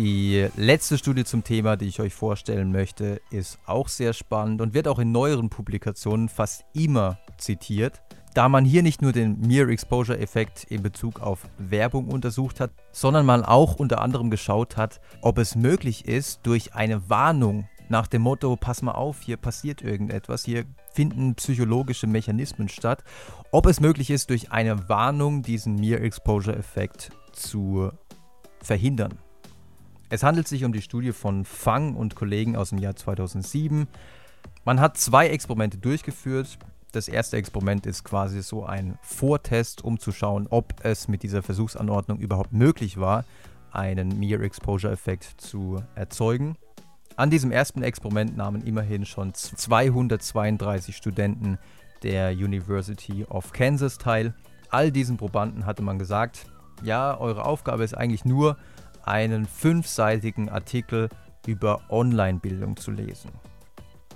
Die letzte Studie zum Thema, die ich euch vorstellen möchte, ist auch sehr spannend und wird auch in neueren Publikationen fast immer zitiert. Da man hier nicht nur den Mere Exposure Effekt in Bezug auf Werbung untersucht hat, sondern man auch unter anderem geschaut hat, ob es möglich ist, durch eine Warnung nach dem Motto, pass mal auf, hier passiert irgendetwas, hier finden psychologische Mechanismen statt, ob es möglich ist, durch eine Warnung diesen Mere Exposure Effekt zu verhindern. Es handelt sich um die Studie von Fang und Kollegen aus dem Jahr 2007. Man hat zwei Experimente durchgeführt. Das erste Experiment ist quasi so ein Vortest, um zu schauen, ob es mit dieser Versuchsanordnung überhaupt möglich war, einen Mere Exposure Effekt zu erzeugen. An diesem ersten Experiment nahmen immerhin schon 232 Studenten der University of Kansas teil. All diesen Probanden hatte man gesagt, ja, eure Aufgabe ist eigentlich nur, einen fünfseitigen Artikel über Online-Bildung zu lesen.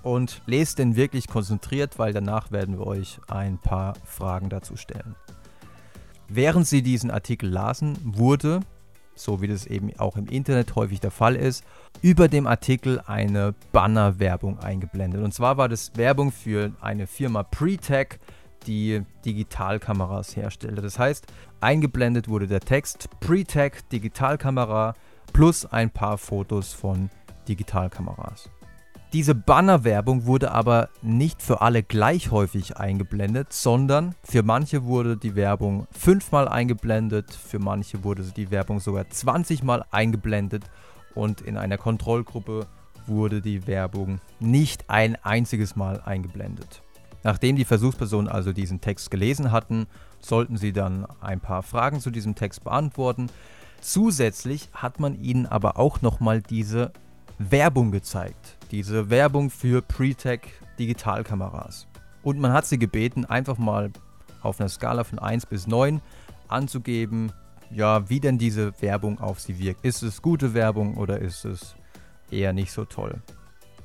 Und lest den wirklich konzentriert, weil danach werden wir euch ein paar Fragen dazu stellen. Während sie diesen Artikel lasen, wurde, so wie das eben auch im Internet häufig der Fall ist, über dem Artikel eine Banner-Werbung eingeblendet. Und zwar war das Werbung für eine Firma Pretech, die Digitalkameras herstellte. Das heißt, eingeblendet wurde der Text Pre-Tech Digitalkamera plus ein paar Fotos von Digitalkameras. Diese Bannerwerbung wurde aber nicht für alle gleich häufig eingeblendet, sondern für manche wurde die Werbung fünfmal eingeblendet, für manche wurde die Werbung sogar 20 Mal eingeblendet und in einer Kontrollgruppe wurde die Werbung nicht ein einziges Mal eingeblendet. Nachdem die Versuchspersonen also diesen Text gelesen hatten, sollten sie dann ein paar Fragen zu diesem Text beantworten. Zusätzlich hat man ihnen aber auch nochmal diese Werbung gezeigt. Diese Werbung für Pre-Tech Digitalkameras. Und man hat sie gebeten, einfach mal auf einer Skala von 1 bis 9 anzugeben, ja, wie denn diese Werbung auf sie wirkt. Ist es gute Werbung oder ist es eher nicht so toll?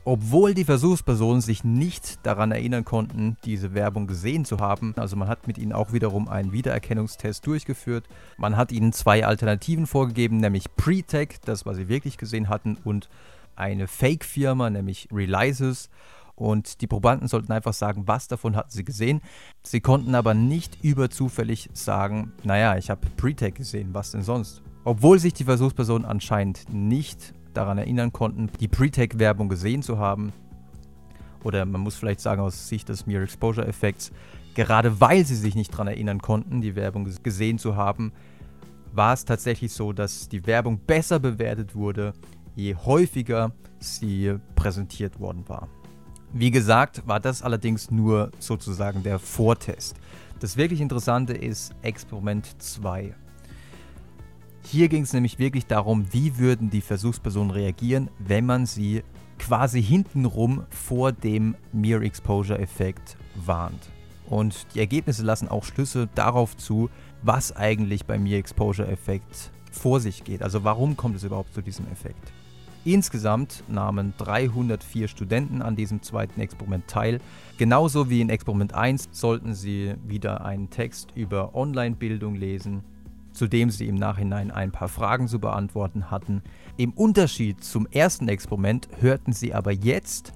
Obwohl die Versuchspersonen sich nicht daran erinnern konnten, diese Werbung gesehen zu haben, also man hat mit ihnen auch wiederum einen Wiedererkennungstest durchgeführt. Man hat ihnen zwei Alternativen vorgegeben, nämlich Pre-Tech, das was sie wirklich gesehen hatten, und eine Fake-Firma, nämlich Realizes. Und die Probanden sollten einfach sagen, was davon hatten sie gesehen. Sie konnten aber nicht überzufällig sagen, naja, ich habe Pre-Tech gesehen, was denn sonst? Obwohl sich die Versuchspersonen anscheinend nicht daran erinnern konnten, die Pre-Tech-Werbung gesehen zu haben. Oder man muss vielleicht sagen, aus Sicht des Mere Exposure-Effekts, gerade weil sie sich nicht daran erinnern konnten, die Werbung gesehen zu haben, war es tatsächlich so, dass die Werbung besser bewertet wurde, je häufiger sie präsentiert worden war. Wie gesagt, war das allerdings nur sozusagen der Vortest. Das wirklich Interessante ist Experiment 2. Hier ging es nämlich wirklich darum, wie würden die Versuchspersonen reagieren, wenn man sie quasi hintenrum vor dem Mere Exposure Effekt warnt. Und die Ergebnisse lassen auch Schlüsse darauf zu, was eigentlich beim Mere Exposure Effekt vor sich geht. Also warum kommt es überhaupt zu diesem Effekt? Insgesamt nahmen 304 Studenten an diesem zweiten Experiment teil. Genauso wie in Experiment 1 sollten sie wieder einen Text über Online-Bildung lesen zu dem sie im Nachhinein ein paar Fragen zu beantworten hatten. Im Unterschied zum ersten Experiment hörten sie aber jetzt,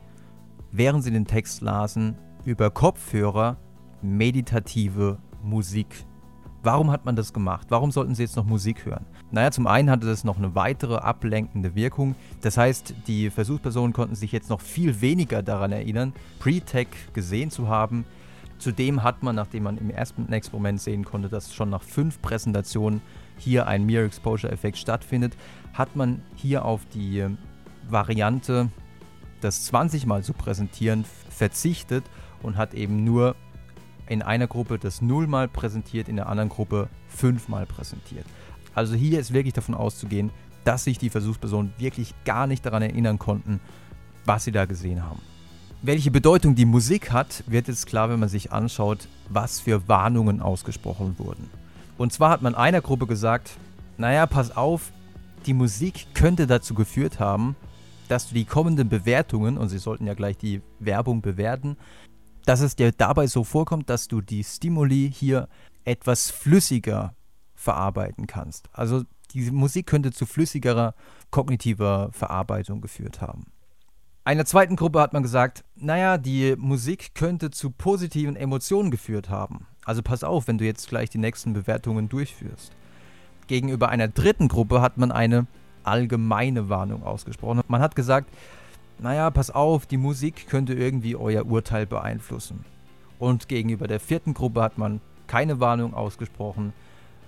während sie den Text lasen, über Kopfhörer meditative Musik. Warum hat man das gemacht? Warum sollten sie jetzt noch Musik hören? Naja, zum einen hatte das noch eine weitere ablenkende Wirkung. Das heißt, die Versuchspersonen konnten sich jetzt noch viel weniger daran erinnern, Pre-Tech gesehen zu haben. Zudem hat man, nachdem man im ersten Experiment sehen konnte, dass schon nach fünf Präsentationen hier ein Mere Exposure Effekt stattfindet, hat man hier auf die Variante, das 20 Mal zu präsentieren, verzichtet und hat eben nur in einer Gruppe das 0 Mal präsentiert, in der anderen Gruppe 5 Mal präsentiert. Also hier ist wirklich davon auszugehen, dass sich die Versuchspersonen wirklich gar nicht daran erinnern konnten, was sie da gesehen haben. Welche Bedeutung die Musik hat, wird jetzt klar, wenn man sich anschaut, was für Warnungen ausgesprochen wurden. Und zwar hat man einer Gruppe gesagt, naja, pass auf, die Musik könnte dazu geführt haben, dass du die kommenden Bewertungen, und sie sollten ja gleich die Werbung bewerten, dass es dir dabei so vorkommt, dass du die Stimuli hier etwas flüssiger verarbeiten kannst. Also Die Musik könnte zu flüssigerer kognitiver Verarbeitung geführt haben. Einer zweiten Gruppe hat man gesagt, naja, die Musik könnte zu positiven Emotionen geführt haben. Also pass auf, wenn du jetzt gleich die nächsten Bewertungen durchführst. Gegenüber einer dritten Gruppe hat man eine allgemeine Warnung ausgesprochen. Man hat gesagt, naja, pass auf, die Musik könnte irgendwie euer Urteil beeinflussen. Und gegenüber der vierten Gruppe hat man keine Warnung ausgesprochen.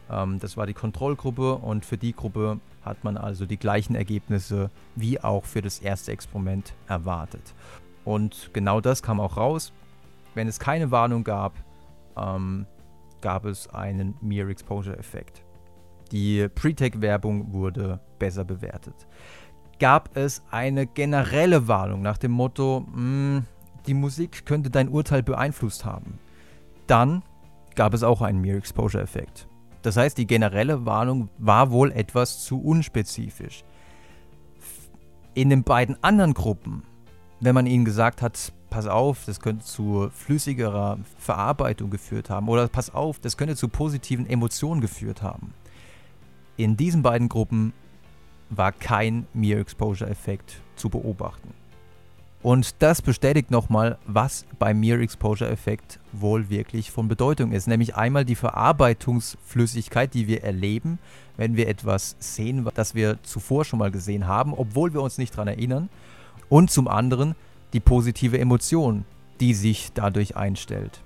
Ähm, das war die Kontrollgruppe und für die Gruppe hat man also die gleichen Ergebnisse wie auch für das erste Experiment erwartet. Und genau das kam auch raus. Wenn es keine Warnung gab, ähm, gab es einen Mere Exposure Effekt. Die Pre-Tech-Werbung wurde besser bewertet. Gab es eine generelle Warnung nach dem Motto, hm, die Musik könnte dein Urteil beeinflusst haben. Dann gab es auch einen Mere Exposure Effekt. Das heißt, die generelle Warnung war wohl etwas zu unspezifisch. In den beiden anderen Gruppen, wenn man ihnen gesagt hat, pass auf, das könnte zu flüssigerer Verarbeitung geführt haben oder pass auf, das könnte zu positiven Emotionen geführt haben. In diesen beiden Gruppen war kein Mere Exposure Effekt zu beobachten. Und das bestätigt nochmal, was beim Mere Exposure Effekt wohl wirklich von Bedeutung ist. Nämlich einmal die Verarbeitungsflüssigkeit, die wir erleben, wenn wir etwas sehen, das wir zuvor schon mal gesehen haben, obwohl wir uns nicht daran erinnern. Und zum anderen die positive Emotion, die sich dadurch einstellt.